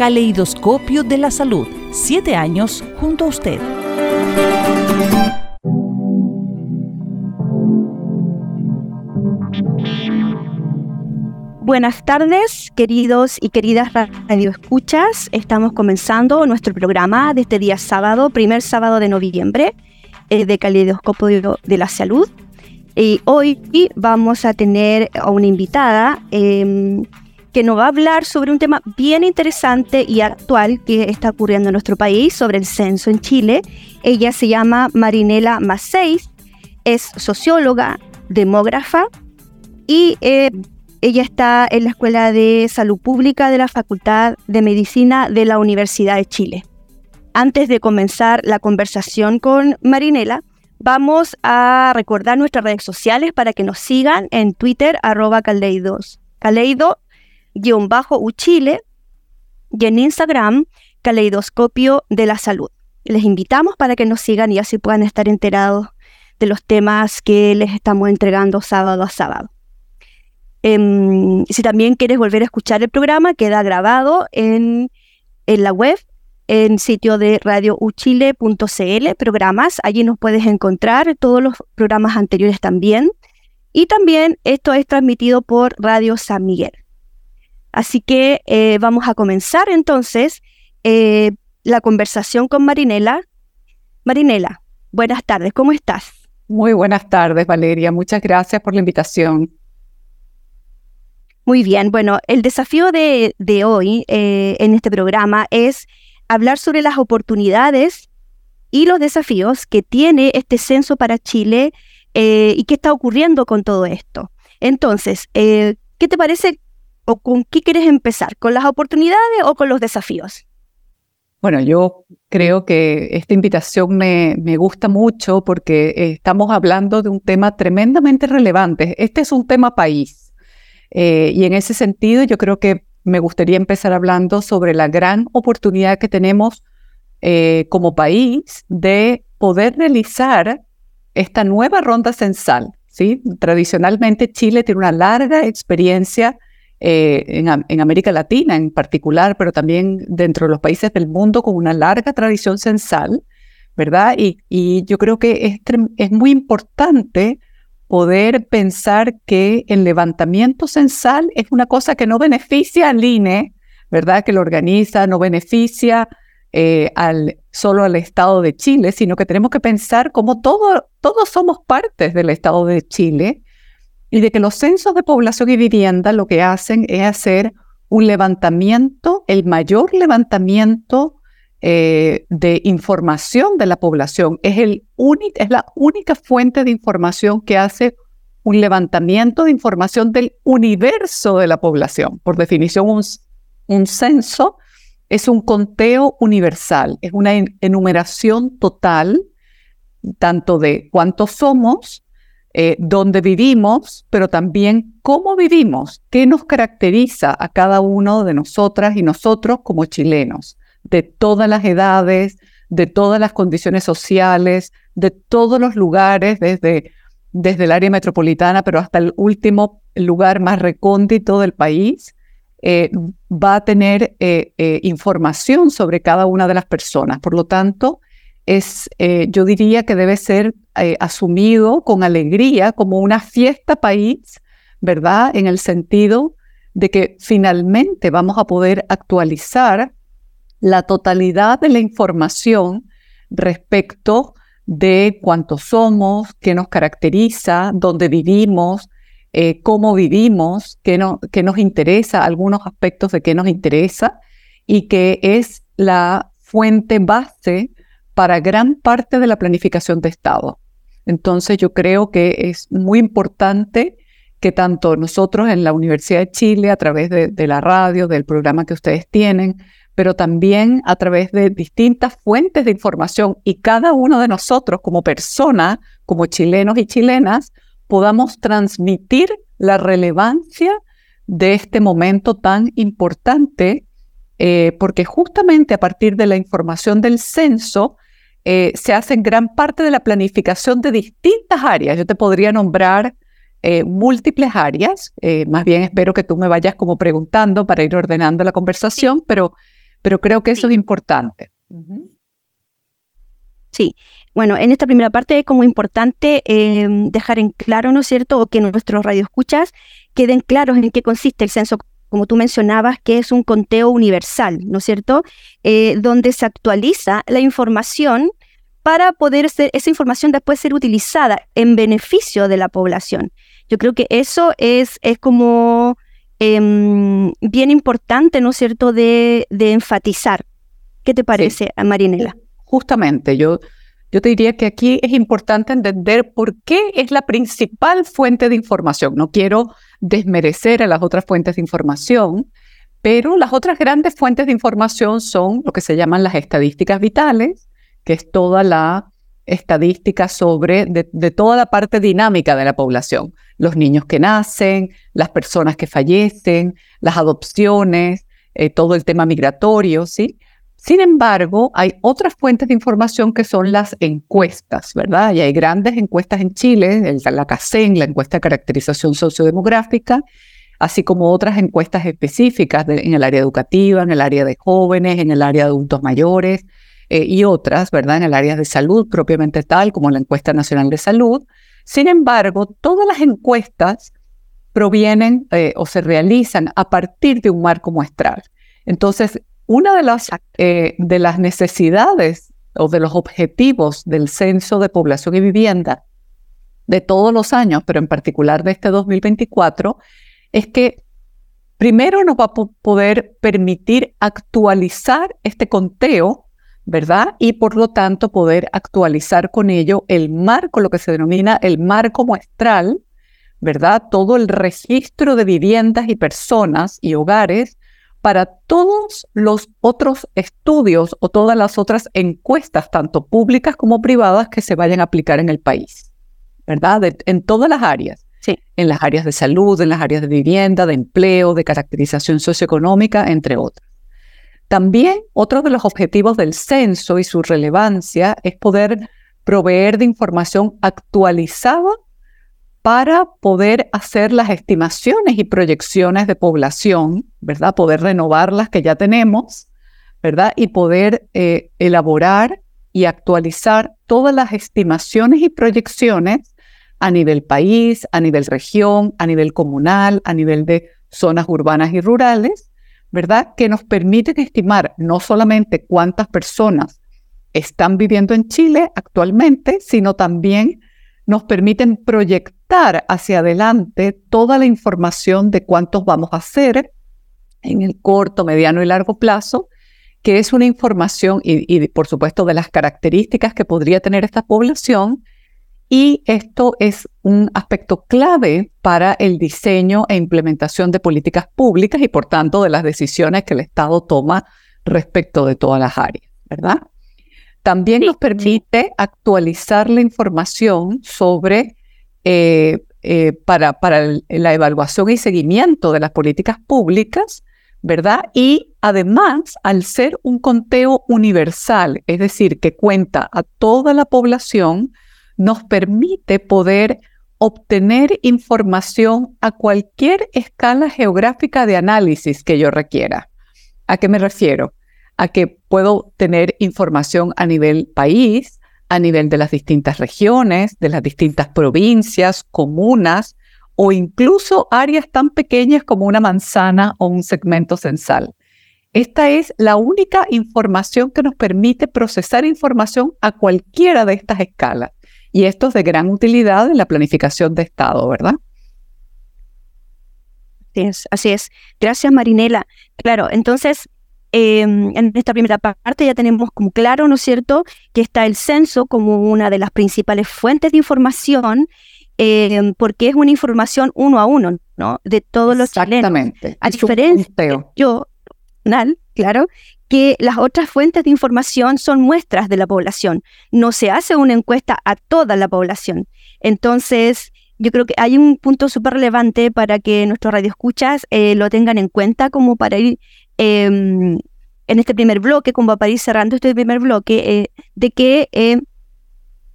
Caleidoscopio de la Salud. Siete años junto a usted. Buenas tardes, queridos y queridas radioescuchas. Estamos comenzando nuestro programa de este día sábado, primer sábado de noviembre, eh, de Caleidoscopio de la Salud. Y hoy vamos a tener a una invitada em, que nos va a hablar sobre un tema bien interesante y actual que está ocurriendo en nuestro país, sobre el censo en Chile. Ella se llama Marinela Maceis, es socióloga, demógrafa y eh, ella está en la Escuela de Salud Pública de la Facultad de Medicina de la Universidad de Chile. Antes de comenzar la conversación con Marinela, vamos a recordar nuestras redes sociales para que nos sigan en Twitter, arroba caleidos, caleido-uchile y en Instagram, caleidoscopio de la salud. Les invitamos para que nos sigan y así puedan estar enterados de los temas que les estamos entregando sábado a sábado. Em, si también quieres volver a escuchar el programa, queda grabado en, en la web, en sitio de radiouchile.cl, programas. Allí nos puedes encontrar todos los programas anteriores también. Y también esto es transmitido por Radio San Miguel. Así que eh, vamos a comenzar entonces eh, la conversación con Marinela. Marinela, buenas tardes, ¿cómo estás? Muy buenas tardes, Valeria. Muchas gracias por la invitación. Muy bien, bueno, el desafío de, hoy eh, en este programa es hablar sobre las oportunidades y los desafíos que tiene este censo para Chile eh, y qué está ocurriendo con todo esto. Entonces, eh, ¿qué te parece con qué quieres empezar? ¿Con las oportunidades o con los desafíos? Bueno, yo creo que esta invitación me, me, gusta mucho porque estamos hablando de un tema tremendamente relevante. Este es un tema país. Eh, y en ese sentido, yo creo que me gustaría empezar hablando sobre la gran oportunidad que tenemos eh, como país de poder realizar esta nueva ronda censal. ¿sí? Tradicionalmente Chile tiene una larga experiencia eh, en, América Latina en particular, pero también dentro de los países del mundo con una larga tradición censal, ¿verdad? Y, yo creo que es, es muy importante poder pensar que el levantamiento censal es una cosa que no beneficia al INE, ¿verdad? Que lo organiza, no beneficia eh, al, solo al Estado de Chile, sino que tenemos que pensar como todo, todos somos partes del Estado de Chile y de que los censos de población y vivienda lo que hacen es hacer un levantamiento, el mayor levantamiento eh, de información de la población. Es, la única fuente de información que hace un levantamiento de información del universo de la población. Por definición, un censo es un conteo universal, es una enumeración total, tanto de cuántos somos, eh, dónde vivimos, pero también cómo vivimos, qué nos caracteriza a cada uno de nosotras y nosotros como chilenos de todas las edades, de todas las condiciones sociales, de todos los lugares, desde, desde el área metropolitana, pero hasta el último lugar más recóndito del país, eh, va a tener eh, eh, información sobre cada una de las personas. Por lo tanto, es, yo diría que debe ser asumido con alegría como una fiesta país, ¿verdad? En el sentido de que finalmente vamos a poder actualizar la totalidad de la información respecto de cuántos somos, qué nos caracteriza, dónde vivimos, eh, cómo vivimos, qué, qué nos interesa, algunos aspectos de qué nos interesa, y que es la fuente base para gran parte de la planificación de Estado. Entonces yo creo que es muy importante que tanto nosotros en la Universidad de Chile, a través de, la radio, del programa que ustedes tienen, pero también a través de distintas fuentes de información y cada uno de nosotros como persona, como chilenos y chilenas, podamos transmitir la relevancia de este momento tan importante, eh, porque justamente a partir de la información del censo eh, se hace gran parte de la planificación de distintas áreas. Yo te podría nombrar eh, múltiples áreas, más bien espero que tú me vayas como preguntando para ir ordenando la conversación, pero pero creo que eso es importante. Sí, bueno, en esta primera parte es como importante em, dejar en claro, ¿no es cierto?, o que nuestros radioescuchas queden claros en qué consiste el censo, como tú mencionabas, que es un conteo universal, ¿no es cierto?, eh, donde se actualiza la información para poder ser, esa información después ser utilizada en beneficio de la población. Yo creo que eso es, es como Em, bien importante, ¿no es cierto?, de, enfatizar. ¿Qué te parece, Marinela? Justamente, yo, yo te diría que aquí es importante entender por qué es la principal fuente de información. No quiero desmerecer a las otras fuentes de información, pero las otras grandes fuentes de información son lo que se llaman las estadísticas vitales, que es toda la estadística sobre de, toda la parte dinámica de la población, los niños que nacen, las personas que fallecen, las adopciones, eh, todo el tema migratorio, ¿sí? Sin embargo, hay otras fuentes de información que son las encuestas, ¿verdad? Y hay grandes encuestas en Chile, la CACEN, la encuesta de caracterización sociodemográfica, así como otras encuestas específicas en el área educativa, en el área de jóvenes, en el área de adultos mayores, eh, y otras, ¿verdad? En el área de salud propiamente tal, como la encuesta nacional de salud. Sin embargo, todas las encuestas provienen eh, o se realizan a partir de un marco muestral. Entonces, una de las, eh, de las necesidades o de los objetivos del Censo de Población y Vivienda de todos los años, pero en particular de este 2024, es que primero nos va a poder permitir actualizar este conteo ¿verdad? Y por lo tanto poder actualizar con ello el marco, lo que se denomina el marco muestral, ¿verdad? Todo el registro de viviendas y personas y hogares para todos los otros estudios o todas las otras encuestas, tanto públicas como privadas, que se vayan a aplicar en el país, ¿verdad? en todas las áreas. Sí. En las áreas de salud, en las áreas de vivienda, de empleo, de caracterización socioeconómica, entre otras. También otro de los objetivos del censo y su relevancia es poder proveer de información actualizada para poder hacer las estimaciones y proyecciones de población, ¿verdad? Poder renovar las que ya tenemos, ¿verdad? Y poder eh, elaborar y actualizar todas las estimaciones y proyecciones a nivel país, a nivel región, a nivel comunal, a nivel de zonas urbanas y rurales, ¿verdad? Que nos permiten estimar no solamente cuántas personas están viviendo en Chile actualmente, sino también nos permiten proyectar hacia adelante toda la información de cuántos vamos a hacer en el corto, mediano y largo plazo, que es una información y, por supuesto de las características que podría tener esta población y esto es un aspecto clave para el diseño e implementación de políticas públicas y por tanto de las decisiones que el Estado toma respecto de todas las áreas, ¿verdad? También nos permite actualizar la información sobre, eh, eh, para, para la evaluación y seguimiento de las políticas públicas, ¿verdad? Y además, al ser un conteo universal, es decir, que cuenta a toda la población, nos permite poder obtener información a cualquier escala geográfica de análisis que yo requiera. ¿A qué me refiero? A que puedo tener información a nivel país, a nivel de las distintas regiones, de las distintas provincias, comunas o incluso áreas tan pequeñas como una manzana o un segmento censal. Esta es la única información que nos permite procesar información a cualquiera de estas escalas. Y esto es de gran utilidad en la planificación de Estado, ¿verdad? Así es, así es. Gracias, Marinela. Claro, entonces, em, en esta primera parte ya tenemos como claro, ¿no es cierto?, que está el censo como una de las principales fuentes de información, em, porque es una información uno a uno, ¿no?, de todos los Exactamente. A diferencia, yo, claro, que las otras fuentes de información son muestras de la población. No se hace una encuesta a toda la población. Entonces, yo creo que hay un punto súper relevante para que nuestros radioescuchas eh, lo tengan en cuenta como para ir em, en este primer bloque, como para ir cerrando este primer bloque, eh, de que eh,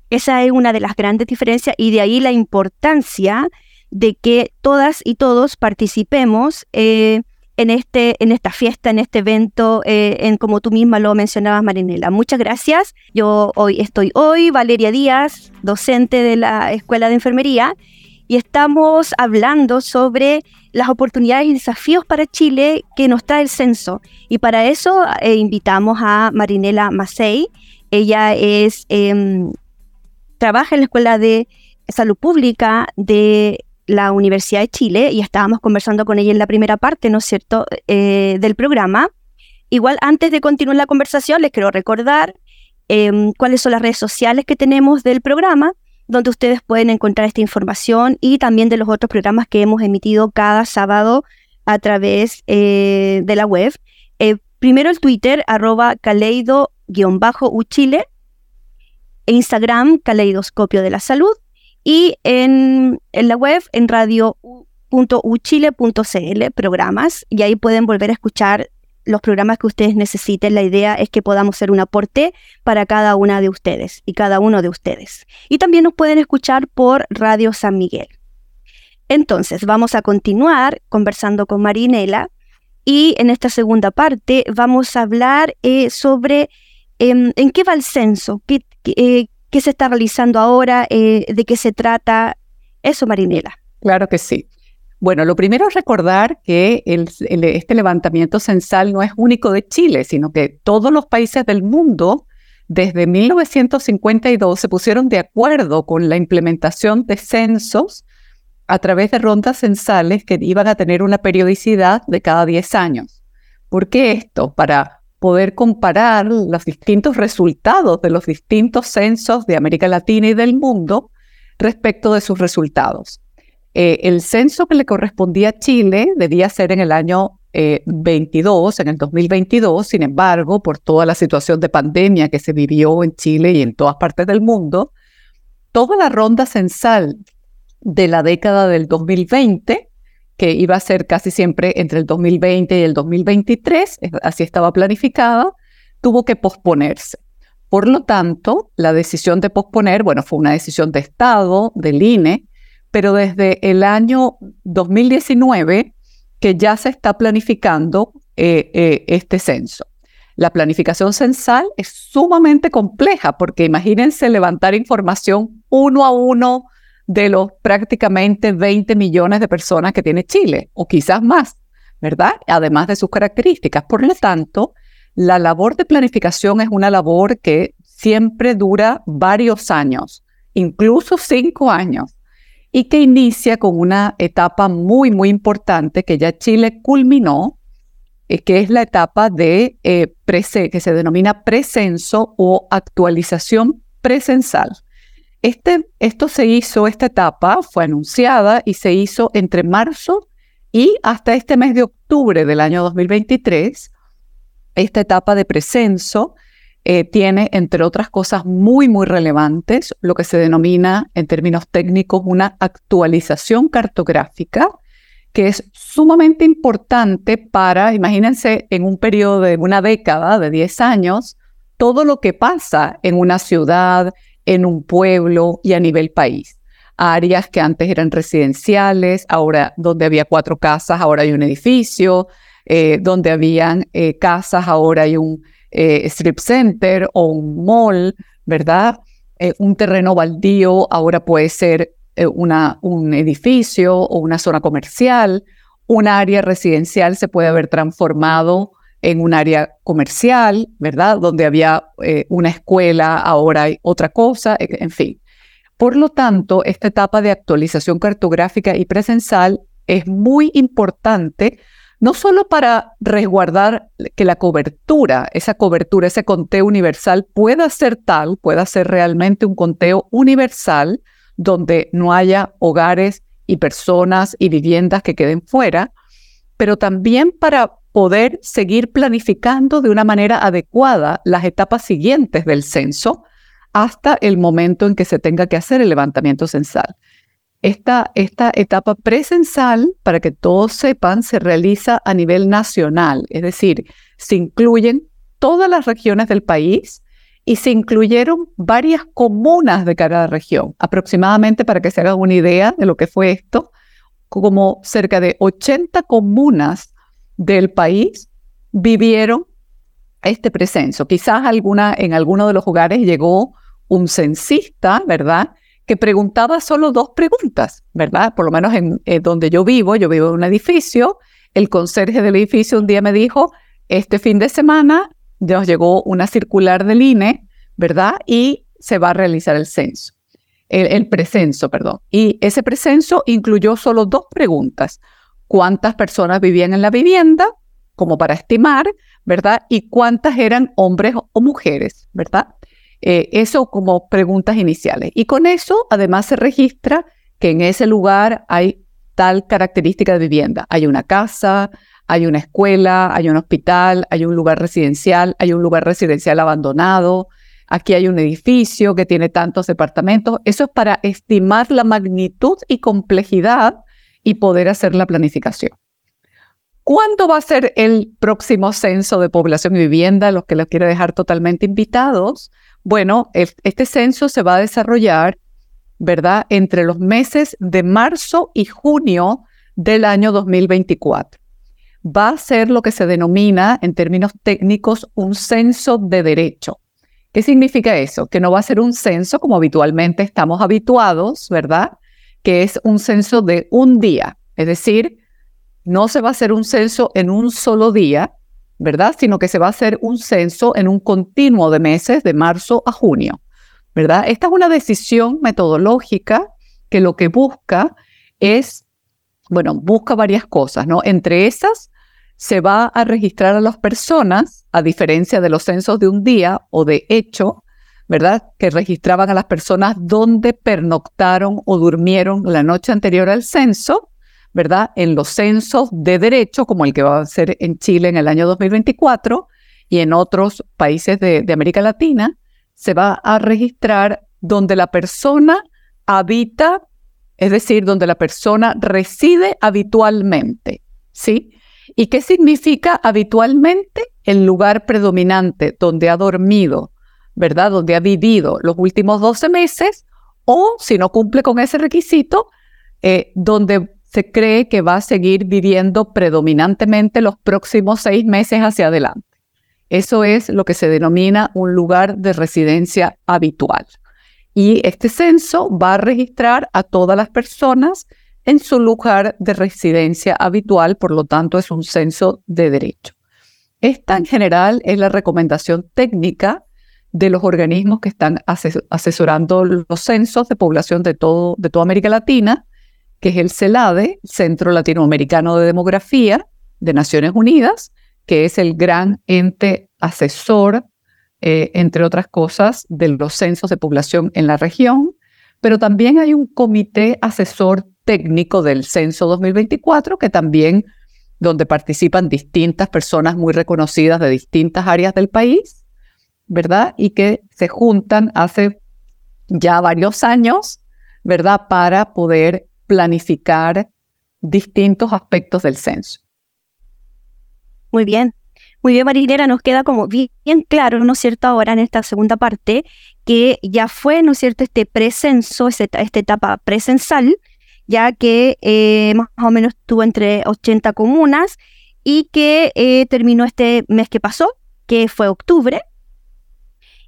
esa es una de las grandes diferencias y de ahí la importancia de que todas y todos participemos en, este, en esta fiesta, en este evento, eh, en como tú misma lo mencionabas, Marinela. Muchas gracias. Yo hoy estoy hoy, Valeria Díaz, docente de la Escuela de Enfermería, y estamos hablando sobre las oportunidades y desafíos para Chile que nos trae el censo. Y para eso eh, invitamos a Marinela Macei. Ella es, em, trabaja en la Escuela de Salud Pública de la Universidad de Chile y estábamos conversando con ella en la primera parte, ¿no es cierto?, eh, del programa. Igual antes de continuar la conversación, les quiero recordar em, cuáles son las redes sociales que tenemos del programa, donde ustedes pueden encontrar esta información y también de los otros programas que hemos emitido cada sábado a través eh, de la web. Eh, primero el Twitter, arroba caleido-uchile, Instagram, caleidoscopio de la salud, y en, la web, en radio.uchile.cl, programas, y ahí pueden volver a escuchar los programas que ustedes necesiten. La idea es que podamos ser un aporte para cada una de ustedes y cada uno de ustedes. Y también nos pueden escuchar por Radio San Miguel. Entonces, vamos a continuar conversando con Marinela y en esta segunda parte vamos a hablar eh, sobre em, en qué va el censo, qué, eh, qué se está realizando ahora, eh, de qué se trata. Eso, Marinela. Claro que sí. Bueno, lo primero es recordar que este levantamiento censal no es único de Chile, sino que todos los países del mundo desde 1952 se pusieron de acuerdo con la implementación de censos a través de rondas censales que iban a tener una periodicidad de cada 10 años. ¿Por qué esto? Para poder comparar los distintos resultados de los distintos censos de América Latina y del mundo respecto de sus resultados. Eh, el censo que le correspondía a Chile debía ser en el año 22, eh, en el 2022, sin embargo, por toda la situación de pandemia que se vivió en Chile y en todas partes del mundo, toda la ronda censal de la década del 2020 que iba a ser casi siempre entre el 2020 y el 2023, así estaba planificada, tuvo que posponerse. Por lo tanto, la decisión de posponer, bueno, fue una decisión de Estado, del INE, pero desde el año 2019 que ya se está planificando eh, eh, este censo. La planificación censal es sumamente compleja porque imagínense levantar información uno a uno de los prácticamente 20 millones de personas que tiene Chile, o quizás más, ¿verdad? Además de sus características. Por lo tanto, la labor de planificación es una labor que siempre dura varios años, incluso cinco años, y que inicia con una etapa muy, muy importante que ya Chile culminó, eh, que es la etapa de eh, que se denomina precenso o actualización presensal. Este, esto se hizo, esta etapa fue anunciada y se hizo entre marzo y hasta este mes de octubre del año 2023. Esta etapa de precenso eh, tiene, entre otras cosas muy, muy relevantes, lo que se denomina en términos técnicos una actualización cartográfica, que es sumamente importante para, imagínense, en un periodo de una década, de 10 años, todo lo que pasa en una ciudad, en un pueblo y a nivel país. Áreas que antes eran residenciales, ahora donde había cuatro casas, ahora hay un edificio, eh, donde habían eh, casas, ahora hay un eh, strip center o un mall, ¿verdad? un terreno baldío ahora puede ser una, un edificio o una zona comercial. Un área residencial se puede haber transformado en un área comercial, ¿verdad? Donde había eh, una escuela, ahora hay otra cosa, e, en fin. Por lo tanto, esta etapa de actualización cartográfica y presencial es muy importante, no solo para resguardar que la cobertura, esa cobertura, ese conteo universal pueda ser tal, pueda ser realmente un conteo universal donde no haya hogares y personas y viviendas que queden fuera, pero también para poder seguir planificando de una manera adecuada las etapas siguientes del censo hasta el momento en que se tenga que hacer el levantamiento censal. Esta, esta etapa presensal, para que todos sepan, se realiza a nivel nacional, es decir, se incluyen todas las regiones del país y se incluyeron varias comunas de cada región. Aproximadamente, para que se hagan una idea de lo que fue esto, como cerca de 80 comunas del país vivieron este presenso. Quizás alguna, en alguno de los hogares llegó un censista, ¿verdad? Que preguntaba solo dos preguntas, ¿verdad? Por lo menos en donde yo vivo, yo vivo en un edificio, el conserje del edificio un día me dijo, este fin de semana nos llegó una circular del INE, ¿verdad? Y se va a realizar el censo, el, el precenso, perdón. Y ese precenso incluyó solo dos preguntas cuántas personas vivían en la vivienda, como para estimar, ¿verdad? Y cuántas eran hombres o mujeres, ¿verdad? Eh, eso como preguntas iniciales. Y con eso, además, se registra que en ese lugar hay tal característica de vivienda. Hay una casa, hay una escuela, hay un hospital, hay un lugar residencial, hay un lugar residencial abandonado, aquí hay un edificio que tiene tantos departamentos. Eso es para estimar la magnitud y complejidad y poder hacer la planificación. ¿Cuándo va a ser el próximo censo de población y vivienda? Los que los quiero dejar totalmente invitados. Bueno, este censo se va a desarrollar, ¿verdad?, entre los meses de marzo y junio del año 2024. Va a ser lo que se denomina, en términos técnicos, un censo de derecho. ¿Qué significa eso? Que no va a ser un censo como habitualmente estamos habituados, ¿verdad? que es un censo de un día, es decir, no se va a hacer un censo en un solo día, ¿verdad? Sino que se va a hacer un censo en un continuo de meses, de marzo a junio, ¿verdad? Esta es una decisión metodológica que lo que busca es, bueno, busca varias cosas, ¿no? Entre esas, se va a registrar a las personas, a diferencia de los censos de un día o de hecho, ¿verdad? Que registraban a las personas donde pernoctaron o durmieron la noche anterior al censo, ¿verdad? En los censos de derecho, como el que va a ser en Chile en el año 2024 y en otros países de, América Latina, se va a registrar donde la persona habita, es decir, donde la persona reside habitualmente, ¿sí? ¿Y qué significa habitualmente? El lugar predominante donde ha dormido, ¿verdad? Donde ha vivido los últimos 12 meses o, si no cumple con ese requisito, eh, donde se cree que va a seguir viviendo predominantemente los próximos seis meses hacia adelante. Eso es lo que se denomina un lugar de residencia habitual. Y este censo va a registrar a todas las personas en su lugar de residencia habitual, por lo tanto es un censo de derecho. Esta en general es la recomendación técnica de los organismos que están asesorando los censos de población de, todo, de toda América Latina, que es el CELADE, Centro Latinoamericano de Demografía de Naciones Unidas, que es el gran ente asesor, eh, entre otras cosas, de los censos de población en la región, pero también hay un comité asesor técnico del censo 2024 que también donde participan distintas personas muy reconocidas de distintas áreas del país ¿verdad? Y que se juntan hace ya varios años, ¿verdad? Para poder planificar distintos aspectos del censo. Muy bien. Muy bien, Marinera, nos queda como bien, claro, ¿no es cierto?, ahora en esta segunda parte, que ya fue, ¿no es cierto?, este precenso, esta, esta etapa presensal, ya que eh, más o menos tuvo entre 80 comunas y que eh, terminó este mes que pasó, que fue octubre,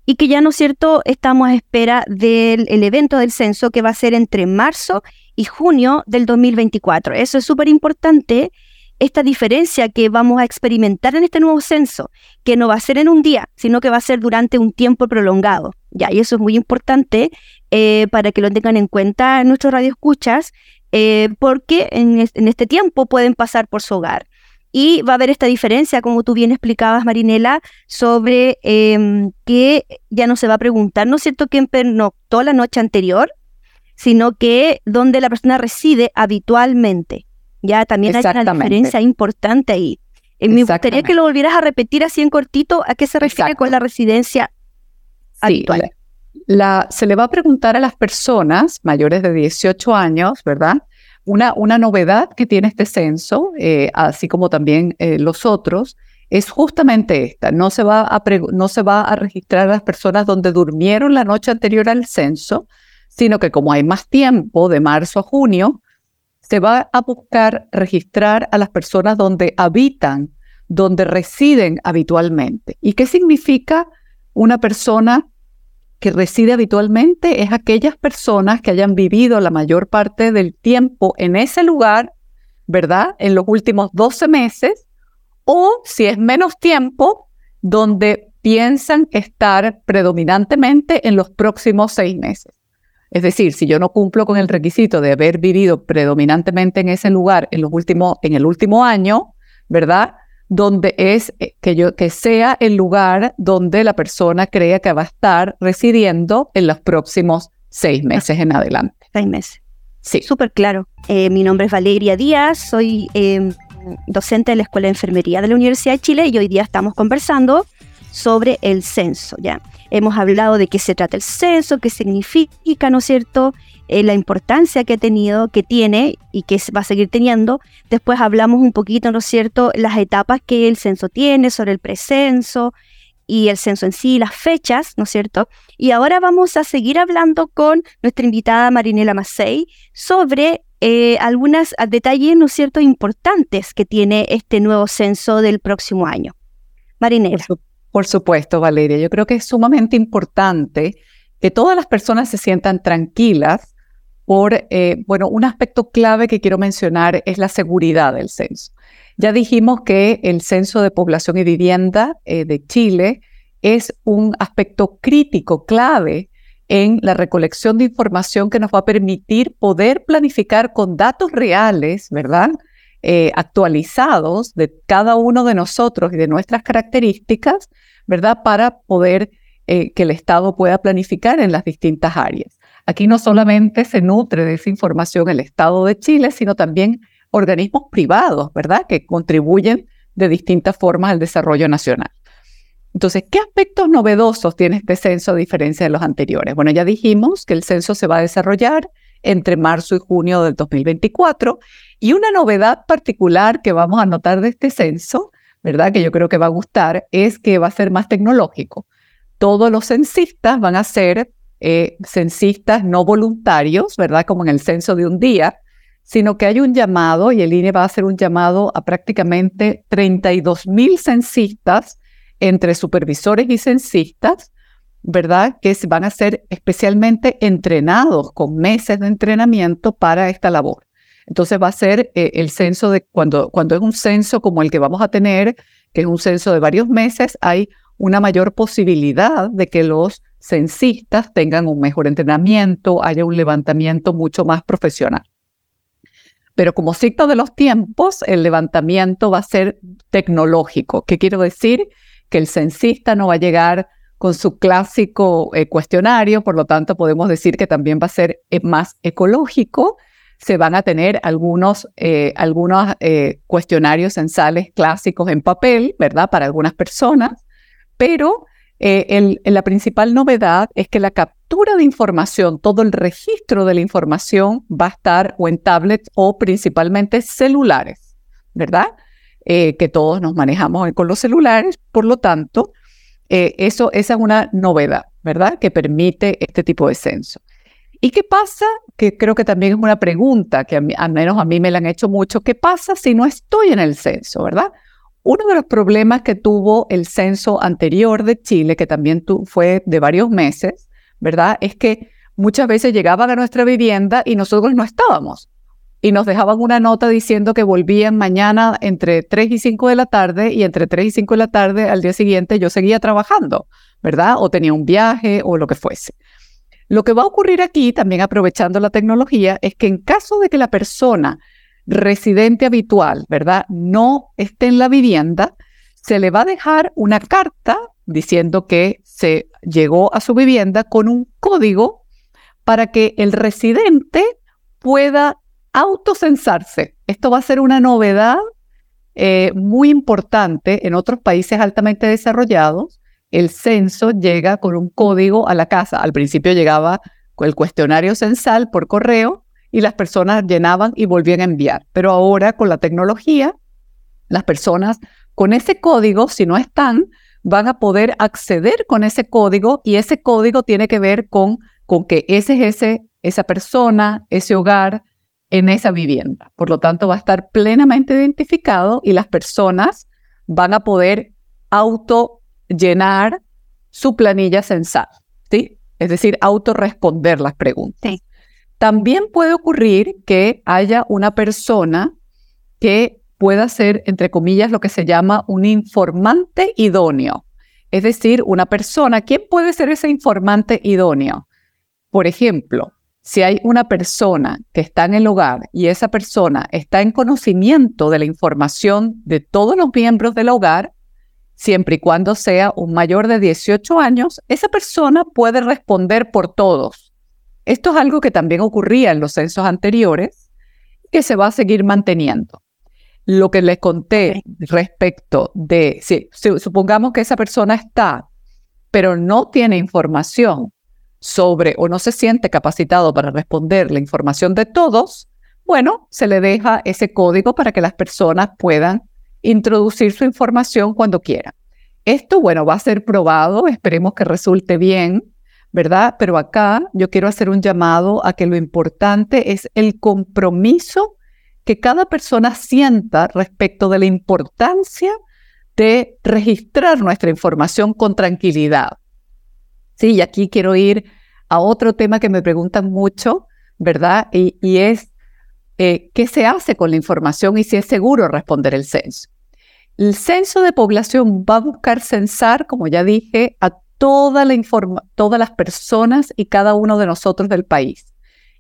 y que ya, ¿no es cierto?, estamos a espera del evento del censo que va a ser entre marzo y junio del 2024. Eso es súper importante, esta diferencia que vamos a experimentar en este nuevo censo, que no va a ser en un día, sino que va a ser durante un tiempo prolongado. Ya, y eso es muy importante eh, para que lo tengan en cuenta nuestros radioescuchas, eh, porque en, en este tiempo pueden pasar por su hogar. Y va a haber esta diferencia, como tú bien explicabas, Marinela, sobre em, que ya no se va a preguntar, ¿no es cierto?, quién pernoctó la noche anterior, sino que donde la persona reside habitualmente. Ya también hay una diferencia importante ahí. Eh, me gustaría que lo volvieras a repetir así en cortito, ¿a qué se refiere con la residencia habitual? La, se le va a preguntar a las personas mayores de 18 años, ¿verdad? Una, una novedad que tiene este censo, eh, así como también eh, los otros, es justamente esta. No se, va a no se va a registrar a las personas donde durmieron la noche anterior al censo, sino que como hay más tiempo, de marzo a junio, se va a buscar registrar a las personas donde habitan, donde residen habitualmente. ¿Y qué significa una persona que reside habitualmente? Es aquellas personas que hayan vivido la mayor parte del tiempo en ese lugar, ¿verdad? En los últimos 12 meses, o si es menos tiempo, donde piensan estar predominantemente en los próximos seis meses. Es decir, si yo no cumplo con el requisito de haber vivido predominantemente en ese lugar en, los últimos, en el último año, ¿verdad? Donde es eh, que, yo, que sea el lugar donde la persona crea que va a estar residiendo en los próximos seis meses en adelante. Seis meses. Sí. Súper claro. Eh, mi nombre es Valeria Díaz, soy em, docente de la Escuela de Enfermería de la Universidad de Chile y hoy día estamos conversando sobre el censo, ¿ya? Hemos hablado de qué se trata el censo, qué significa, ¿no es cierto? Eh, la importancia que ha tenido, que tiene y que va a seguir teniendo. Después hablamos un poquito, ¿no es cierto?, las etapas que el censo tiene, sobre el precenso y el censo en sí, las fechas, ¿no es cierto? Y ahora vamos a seguir hablando con nuestra invitada Marinela Macei sobre eh, algunos detalles, ¿no es cierto?, importantes que tiene este nuevo censo del próximo año. Marinela. Supuesto, Valeria. Yo creo que es sumamente importante que todas las personas se sientan tranquilas por, eh, bueno, un aspecto clave que quiero mencionar es la seguridad del censo. Ya dijimos que el censo de población y vivienda eh, de Chile es un aspecto crítico, clave en la recolección de información que nos va a permitir poder planificar con datos reales, ¿verdad? Eh, actualizados de cada uno de nosotros y de nuestras características, ¿verdad? Para poder eh, que el Estado pueda planificar en las distintas áreas. Aquí no solamente se nutre de esa información el Estado de Chile, sino también organismos privados, ¿verdad? Que contribuyen de distintas formas al desarrollo nacional. Entonces, ¿qué aspectos novedosos tiene este censo a diferencia de los anteriores? Bueno, ya dijimos que el censo se va a desarrollar entre marzo y junio del 2024 y una novedad particular que vamos a notar de este censo, ¿verdad? Que yo creo que va a gustar, es que va a ser más tecnológico. Todos los censistas van a ser eh, censistas no voluntarios, ¿verdad? Como en el censo de un día, sino que hay un llamado y el INE va a hacer un llamado a prácticamente 32 mil censistas entre supervisores y censistas, ¿verdad? Que van a ser especialmente entrenados con meses de entrenamiento para esta labor. Entonces va a ser eh, el censo de cuando, cuando es un censo como el que vamos a tener, que es un censo de varios meses, hay una mayor posibilidad de que los censistas tengan un mejor entrenamiento, haya un levantamiento mucho más profesional. Pero como ciclo de los tiempos, el levantamiento va a ser tecnológico. ¿Qué quiero decir? Que el censista no va a llegar con su clásico eh, cuestionario, por lo tanto podemos decir que también va a ser eh, más ecológico se van a tener algunos, eh, algunos eh, cuestionarios censales clásicos en papel, ¿verdad? Para algunas personas, pero eh, la principal novedad es que la captura de información, todo el registro de la información va a estar o en tablets o principalmente celulares, ¿verdad? que todos nos manejamos con los celulares, por lo tanto, eso, esa es una novedad, ¿verdad? Que permite este tipo de censo. ¿Y qué pasa? Que creo que también es una pregunta que al menos a mí me la han hecho mucho. ¿Qué pasa si no estoy en el censo, verdad? Uno de los problemas que tuvo el censo anterior de Chile, que también fue de varios meses, ¿verdad? Es que muchas veces llegaban a nuestra vivienda y nosotros no estábamos. Y nos dejaban una nota diciendo que volvían mañana entre 3 y 5 de la tarde y entre 3 y 5 de la tarde al día siguiente yo seguía trabajando, ¿verdad? O tenía un viaje o lo que fuese. Lo que va a ocurrir aquí, también aprovechando la tecnología, es que en caso de que la persona residente habitual, ¿verdad?, no esté en la vivienda, se le va a dejar una carta diciendo que se llegó a su vivienda con un código para que el residente pueda autocensarse. Esto va a ser una novedad eh, muy importante en otros países altamente desarrollados. El censo llega con un código a la casa. Al principio llegaba el cuestionario censal por correo y las personas llenaban y volvían a enviar. Pero ahora con la tecnología, las personas con ese código, si no están, van a poder acceder con ese código y ese código tiene que ver con, con que ese es ese, esa persona, ese hogar en esa vivienda. Por lo tanto, va a estar plenamente identificado y las personas van a poder auto llenar su planilla censal, ¿sí? Es decir, auto responder las preguntas. También puede ocurrir que haya una persona que pueda ser, entre comillas, lo que se llama un informante idóneo. Es decir, una persona, ¿quién puede ser ese informante idóneo? Por ejemplo, si hay una persona que está en el hogar y esa persona está en conocimiento de la información de todos los miembros del hogar, siempre y cuando sea un mayor de 18 años, esa persona puede responder por todos. Esto es algo que también ocurría en los censos anteriores, que se va a seguir manteniendo lo que les conté respecto de, si, supongamos que esa persona está, pero no tiene información sobre o no se siente capacitado para responder la información de todos, bueno, se le deja ese código para que las personas puedan introducir su información cuando quieran. Esto, bueno, va a ser probado, esperemos que resulte bien, ¿verdad? Pero acá yo quiero hacer un llamado a que lo importante es el compromiso que cada persona sienta respecto de la importancia de registrar nuestra información con tranquilidad. Sí, y aquí quiero ir a otro tema que me preguntan mucho, ¿verdad? Y, es, eh, ¿qué se hace con la información y si es seguro responder el censo? El censo de población va a buscar censar, como ya dije, a todas las personas y cada uno de nosotros del país,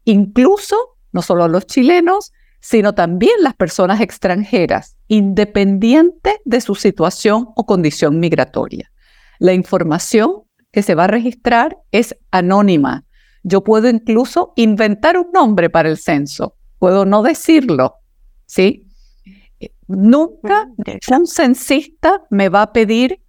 incluso no solo los chilenos, sino también las personas extranjeras, independiente de su situación o condición migratoria. La información que se va a registrar es anónima. Yo puedo incluso inventar un nombre para el censo, puedo no decirlo, ¿sí? Nunca un censista me va a pedir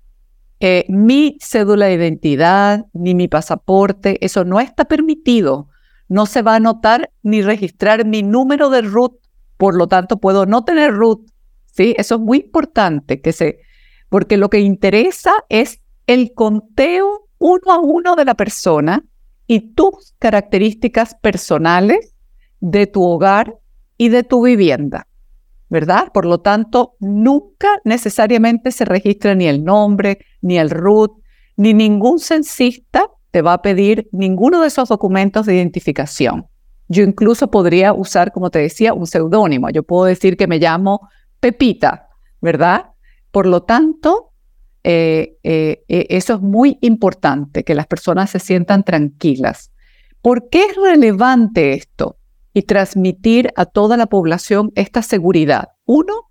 eh, mi cédula de identidad ni mi pasaporte, eso no está permitido no se va a anotar ni registrar mi número de root, por lo tanto puedo no tener root. ¿sí? Eso es muy importante, que se, porque lo que interesa es el conteo uno a uno de la persona y tus características personales de tu hogar y de tu vivienda, ¿verdad? Por lo tanto, nunca necesariamente se registra ni el nombre, ni el root, ni ningún censista te va a pedir ninguno de esos documentos de identificación. Yo incluso podría usar, como te decía, un seudónimo. Yo puedo decir que me llamo Pepita, ¿verdad? Por lo tanto, eh, eh, eh, eso es muy importante, que las personas se sientan tranquilas. ¿Por qué es relevante esto? Y transmitir a toda la población esta seguridad. Uno,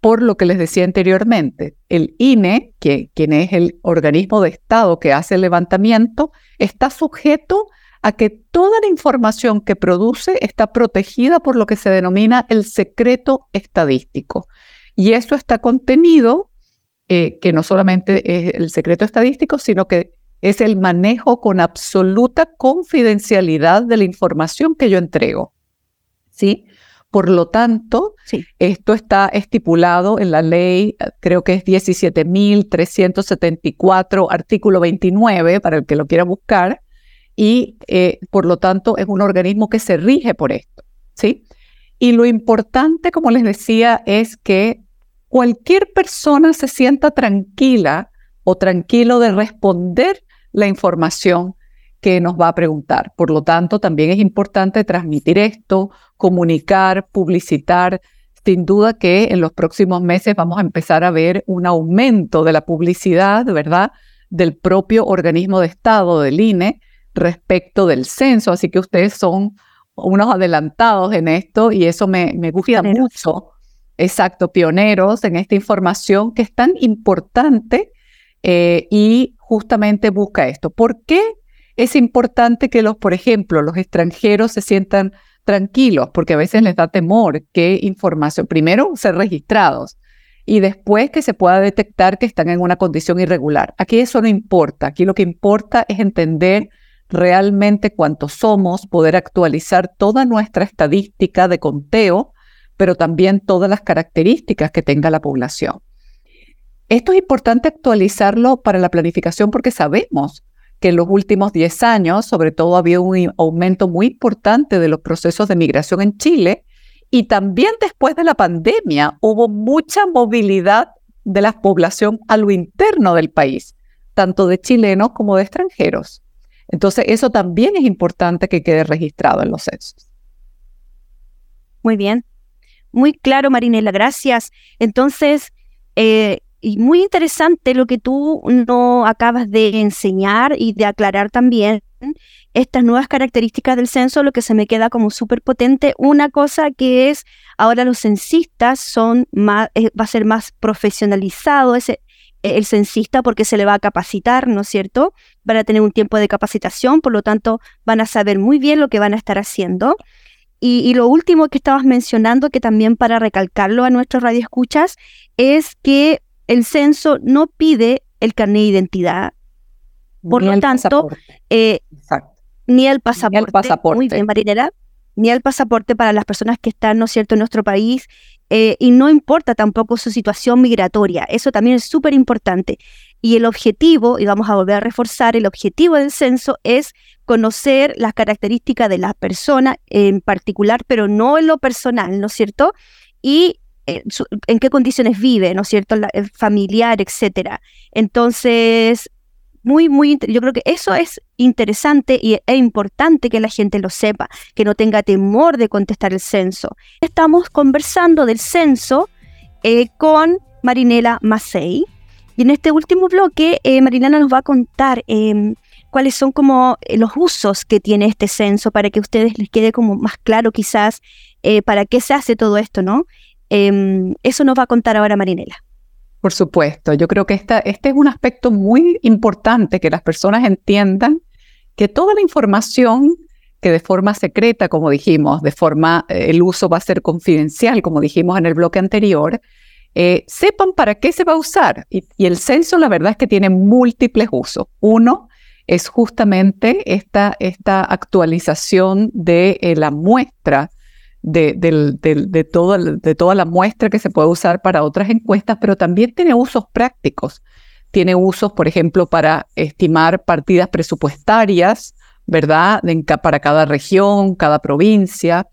por lo que les decía anteriormente, el INE, que, quien es el organismo de Estado que hace el levantamiento, está sujeto a que toda la información que produce está protegida por lo que se denomina el secreto estadístico. Y eso está contenido, eh, que no solamente es el secreto estadístico, sino que es el manejo con absoluta confidencialidad de la información que yo entrego. ¿Sí? Por lo tanto, esto está estipulado en la ley, creo que es 17.374, artículo 29, para el que lo quiera buscar, y eh, por lo tanto es un organismo que se rige por esto. ¿sí? Y lo importante, como les decía, es que cualquier persona se sienta tranquila o tranquilo de responder la información que nos va a preguntar. Por lo tanto, también es importante transmitir esto, comunicar, publicitar. Sin duda que en los próximos meses vamos a empezar a ver un aumento de la publicidad, ¿verdad? Del propio organismo de Estado, del INE, respecto del censo. Así que ustedes son unos adelantados en esto y eso me, me gusta mucho. Exacto, pioneros en esta información que es tan importante eh, y justamente busca esto. ¿Por qué es importante que los, por ejemplo, los extranjeros se sientan tranquilos, porque a veces les da temor que información, primero, ser registrados y después que se pueda detectar que están en una condición irregular. Aquí eso no importa, aquí lo que importa es entender realmente cuántos somos, poder actualizar toda nuestra estadística de conteo, pero también todas las características que tenga la población. Esto es importante actualizarlo para la planificación porque sabemos que en los últimos 10 años, sobre todo, ha habido un aumento muy importante de los procesos de migración en Chile y también después de la pandemia hubo mucha movilidad de la población a lo interno del país, tanto de chilenos como de extranjeros. Entonces, eso también es importante que quede registrado en los censos. Muy bien. Muy claro, Marinela, gracias. Entonces, eh, y muy interesante lo que tú no acabas de enseñar y de aclarar también estas nuevas características del censo, lo que se me queda como súper potente, una cosa que es ahora los censistas son más, eh, va a ser más profesionalizado ese, el censista porque se le va a capacitar, ¿no es cierto? Van a tener un tiempo de capacitación, por lo tanto van a saber muy bien lo que van a estar haciendo. Y, lo último que estabas mencionando, que también para recalcarlo a nuestros radioescuchas, es que el censo no pide el carnet de identidad. Por lo tanto, eh, ni el pasaporte. Ni el pasaporte. Muy bien, Marinera. Ni el pasaporte para las personas que están, ¿no es cierto?, en nuestro país. Eh, y no importa tampoco su situación migratoria. Eso también es súper importante. Y el objetivo, y vamos a volver a reforzar, el objetivo del censo es conocer las características de la persona en particular, pero no en lo personal, ¿no es cierto? Y en qué condiciones vive, ¿no es cierto? La, familiar, etcétera. Entonces, muy, muy, yo creo que eso es interesante y es importante que la gente lo sepa, que no tenga temor de contestar el censo. Estamos conversando del censo eh, con Marinela Macei. Y en este último bloque, eh, Marinela nos va a contar em, cuáles son como eh, los usos que tiene este censo para que a ustedes les quede como más claro quizás para qué se hace todo esto, ¿no? Em, eso nos va a contar ahora Marinela. Por supuesto, yo creo que este es un aspecto muy importante que las personas entiendan que toda la información que de forma secreta, como dijimos, de forma, eh, el uso va a ser confidencial, como dijimos en el bloque anterior, eh, sepan para qué se va a usar. Y, el censo, la verdad es que tiene múltiples usos. Uno es justamente esta, esta actualización de eh, la muestra de, todo, de toda la muestra que se puede usar para otras encuestas, pero también tiene usos prácticos. Tiene usos, por ejemplo, para estimar partidas presupuestarias, ¿verdad? para cada región, cada provincia.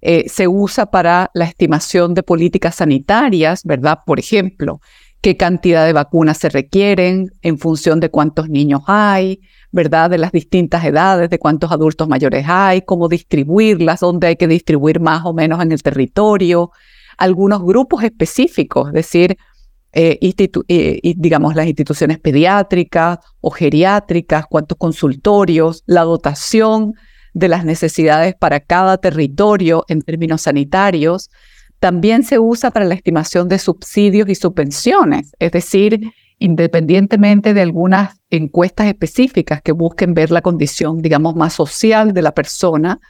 Eh, se usa para la estimación de políticas sanitarias, ¿verdad? Por ejemplo, qué cantidad de vacunas se requieren en función de cuántos niños hay, ¿verdad? De las distintas edades, de cuántos adultos mayores hay, cómo distribuirlas, dónde hay que distribuir más o menos en el territorio, algunos grupos específicos, es decir, eh, eh, digamos, las instituciones pediátricas o geriátricas, cuántos consultorios, la dotación de las necesidades para cada territorio en términos sanitarios. También se usa para la estimación de subsidios y subvenciones, es decir, independientemente de algunas encuestas específicas que busquen ver la condición, digamos, más social de la persona,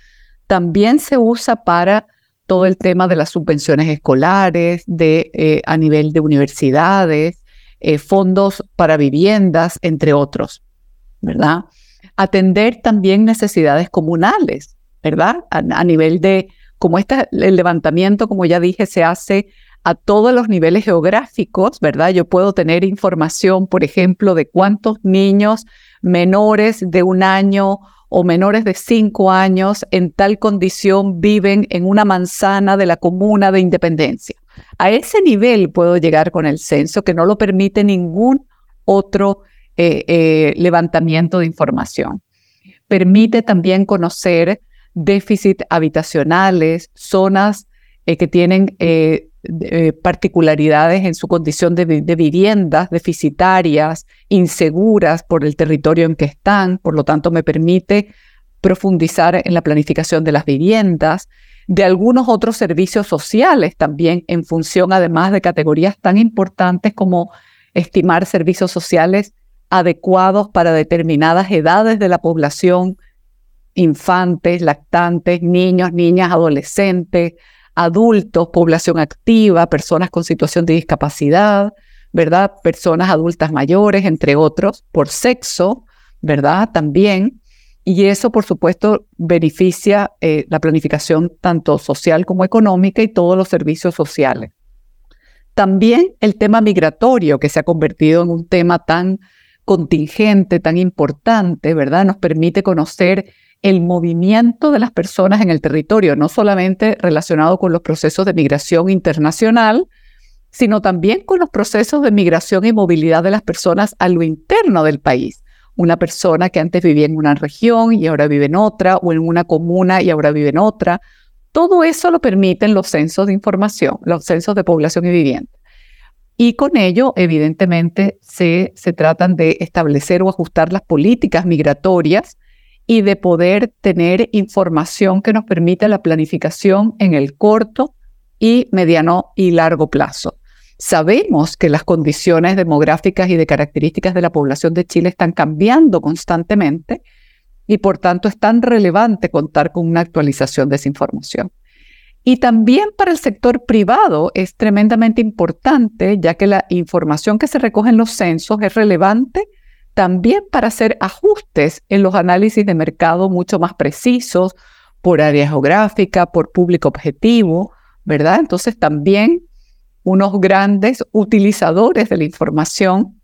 también se usa para todo el tema de las subvenciones escolares, de, eh, a nivel de universidades, eh, fondos para viviendas, entre otros, ¿verdad? Atender también necesidades comunales, ¿verdad? A, a nivel de, como este, el levantamiento, como ya dije, se hace a todos los niveles geográficos, ¿verdad? Yo puedo tener información, por ejemplo, de cuántos niños menores de un año o menores de cinco años en tal condición viven en una manzana de la comuna de Independencia. A ese nivel puedo llegar con el censo que no lo permite ningún otro eh, eh, levantamiento de información. Permite también conocer déficit habitacionales, zonas eh, que tienen particularidades en su condición de, viviendas deficitarias, inseguras por el territorio en que están, por lo tanto me permite profundizar en la planificación de las viviendas, de algunos otros servicios sociales también en función además de categorías tan importantes como estimar servicios sociales adecuados para determinadas edades de la población, infantes, lactantes, niños, niñas, adolescentes, adultos, población activa, personas con situación de discapacidad, ¿verdad? Personas adultas mayores, entre otros, por sexo, ¿verdad? También. Y eso, por supuesto, beneficia eh, la planificación tanto social como económica y todos los servicios sociales. También el tema migratorio, que se ha convertido en un tema tan contingente, tan importante, ¿verdad? Nos permite conocer el movimiento de las personas en el territorio, no solamente relacionado con los procesos de migración internacional, sino también con los procesos de migración y movilidad de las personas a lo interno del país una persona que antes vivía en una región y ahora vive en otra, o en una comuna y ahora vive en otra. Todo eso lo permiten los censos de información, los censos de población y vivienda. Y con ello, evidentemente, se, se tratan de establecer o ajustar las políticas migratorias y de poder tener información que nos permita la planificación en el corto y mediano y largo plazo. Sabemos que las condiciones demográficas y de características de la población de Chile están cambiando constantemente y por tanto es tan relevante contar con una actualización de esa información. Y también para el sector privado es tremendamente importante, ya que la información que se recoge en los censos es relevante también para hacer ajustes en los análisis de mercado mucho más precisos por área geográfica, por público objetivo, ¿verdad? Entonces también unos grandes utilizadores de la información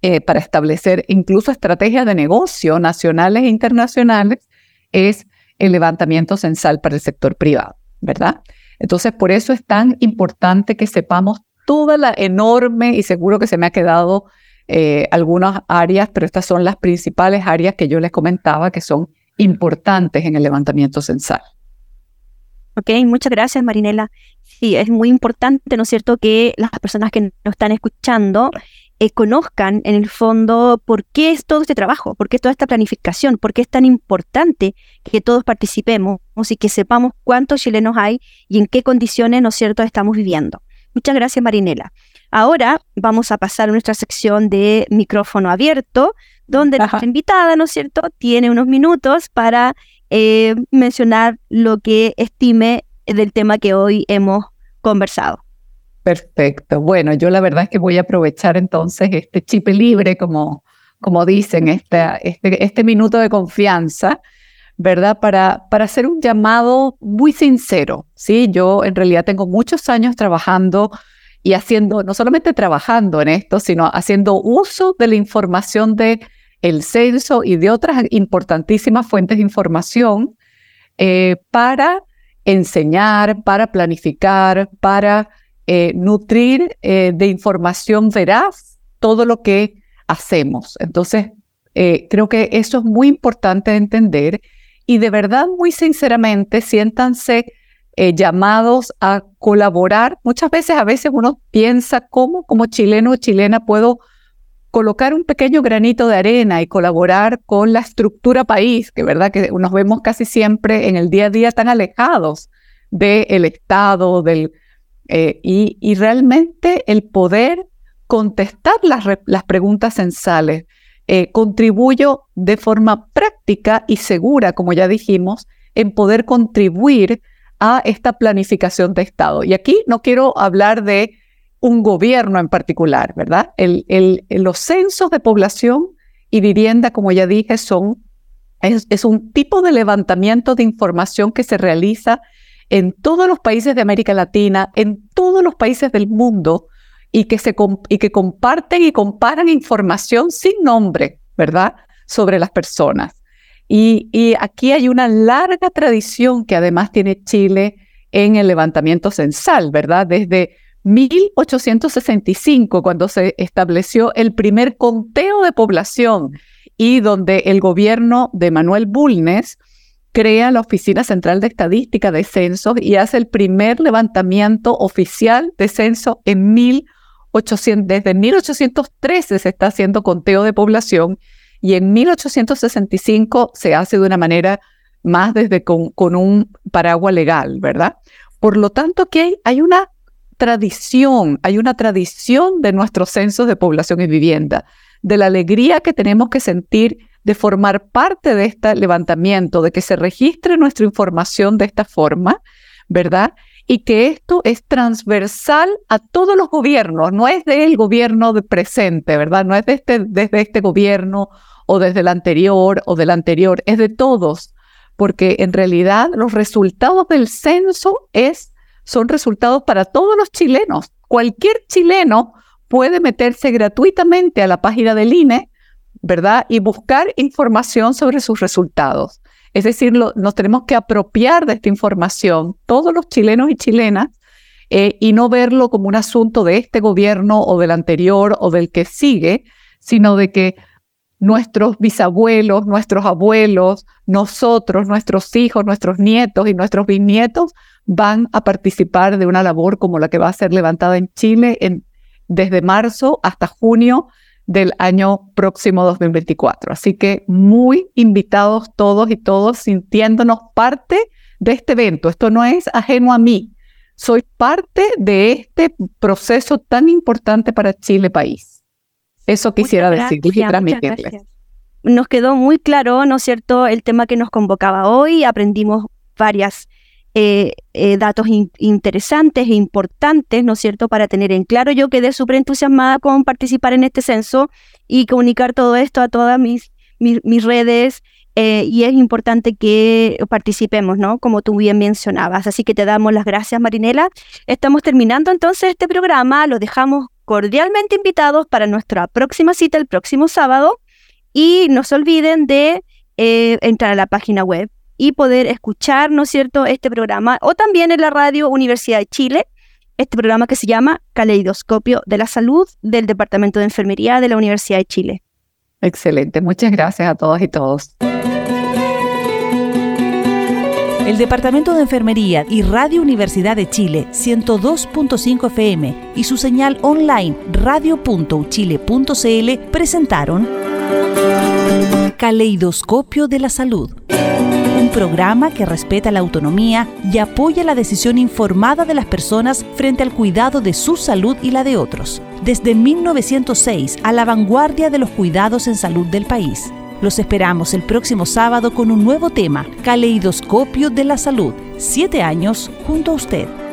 eh, para establecer incluso estrategias de negocio nacionales e internacionales es el levantamiento censal para el sector privado, ¿verdad? Entonces, por eso es tan importante que sepamos toda la enorme, y seguro que se me ha quedado eh, algunas áreas, pero estas son las principales áreas que yo les comentaba que son importantes en el levantamiento censal. Ok, muchas gracias Marinela. Sí, es muy importante, ¿no es cierto?, que las personas que nos están escuchando eh, conozcan en el fondo por qué es todo este trabajo, por qué toda esta planificación, por qué es tan importante que todos participemos y que sepamos cuántos chilenos hay y en qué condiciones, ¿no es cierto?, estamos viviendo. Muchas gracias, Marinela. Ahora vamos a pasar a nuestra sección de micrófono abierto, donde nuestra invitada, ¿no es cierto?, tiene unos minutos para eh, mencionar lo que estime del tema que hoy hemos conversado. Perfecto. Bueno, yo la verdad es que voy a aprovechar entonces este chip libre, como, como dicen, este, este, este minuto de confianza, ¿verdad? Para, para hacer un llamado muy sincero, ¿sí? Yo en realidad tengo muchos años trabajando y haciendo, no solamente trabajando en esto, sino haciendo uso de la información de censo y de otras importantísimas fuentes de información eh, para enseñar, para planificar, para eh, nutrir eh, de información veraz todo lo que hacemos. Entonces, creo que eso es muy importante de entender y de verdad, muy sinceramente, siéntanse llamados a colaborar. Muchas veces, a veces uno piensa cómo como chileno o chilena puedo colocar un pequeño granito de arena y colaborar con la estructura país, que verdad que nos vemos casi siempre en el día a día tan alejados del Estado, del, eh, y, realmente el poder contestar las, las preguntas censales eh, contribuyo de forma práctica y segura, como ya dijimos, en poder contribuir a esta planificación de Estado. Y aquí no quiero hablar de un gobierno en particular, ¿verdad? El, los censos de población y vivienda, como ya dije, son, es, un tipo de levantamiento de información que se realiza en todos los países de América Latina, en todos los países del mundo, y que, se, y que comparten y comparan información sin nombre, ¿verdad? Sobre las personas. Y, aquí hay una larga tradición que además tiene Chile en el levantamiento censal, ¿verdad? Desde 1865, cuando se estableció el primer conteo de población y donde el gobierno de Manuel Bulnes crea la Oficina Central de Estadística de Censos y hace el primer levantamiento oficial de censo en 1800, desde 1813 se está haciendo conteo de población y en 1865 se hace de una manera más desde con, un paraguas legal, ¿verdad? Por lo tanto, que hay una tradición, hay una tradición de nuestros censos de población y vivienda, de la alegría que tenemos que sentir de formar parte de este levantamiento, de que se registre nuestra información de esta forma, ¿verdad? Y que esto es transversal a todos los gobiernos, no es del gobierno de presente, ¿verdad? No es de este, desde este gobierno o desde el anterior o del anterior, es de todos, porque en realidad los resultados del censo es, son resultados para todos los chilenos. Cualquier chileno puede meterse gratuitamente a la página del INE, ¿verdad? Y buscar información sobre sus resultados. Es decir, nos tenemos que apropiar de esta información, todos los chilenos y chilenas, eh, y no verlo como un asunto de este gobierno o del anterior o del que sigue, sino de que nuestros bisabuelos, nuestros abuelos, nosotros, nuestros hijos, nuestros nietos y nuestros bisnietos van a participar de una labor como la que va a ser levantada en Chile desde marzo hasta junio del año próximo 2024. Así que muy invitados todos y todos sintiéndonos parte de este evento. Esto no es ajeno a mí. Soy parte de este proceso tan importante para Chile país. Eso quisiera decirles y transmitirles. Nos quedó muy claro, ¿no es cierto?, el tema que nos convocaba hoy. Aprendimos varias eh, eh, datos interesantes e importantes, ¿no es cierto?, para tener en claro. Yo quedé súper entusiasmada con participar en este censo y comunicar todo esto a todas mis, mis, redes. Eh, y es importante que participemos, ¿no? Como tú bien mencionabas. Así que te damos las gracias, Marinela. Estamos terminando entonces este programa. Los dejamos cordialmente invitados para nuestra próxima cita el próximo sábado. Y no se olviden de entrar a la página web y poder escuchar, ¿no es cierto?, este programa o también en la radio Universidad de Chile, este programa que se llama Caleidoscopio de la Salud del Departamento de Enfermería de la Universidad de Chile. Excelente, muchas gracias a todas y todos. El Departamento de Enfermería y Radio Universidad de Chile 102.5 FM y su señal online radio.uchile.cl presentaron Caleidoscopio de la Salud programa que respeta la autonomía y apoya la decisión informada de las personas frente al cuidado de su salud y la de otros. Desde 1906 a la vanguardia de los cuidados en salud del país. Los esperamos el próximo sábado con un nuevo tema, Caleidoscopio de la Salud. Siete años junto a usted.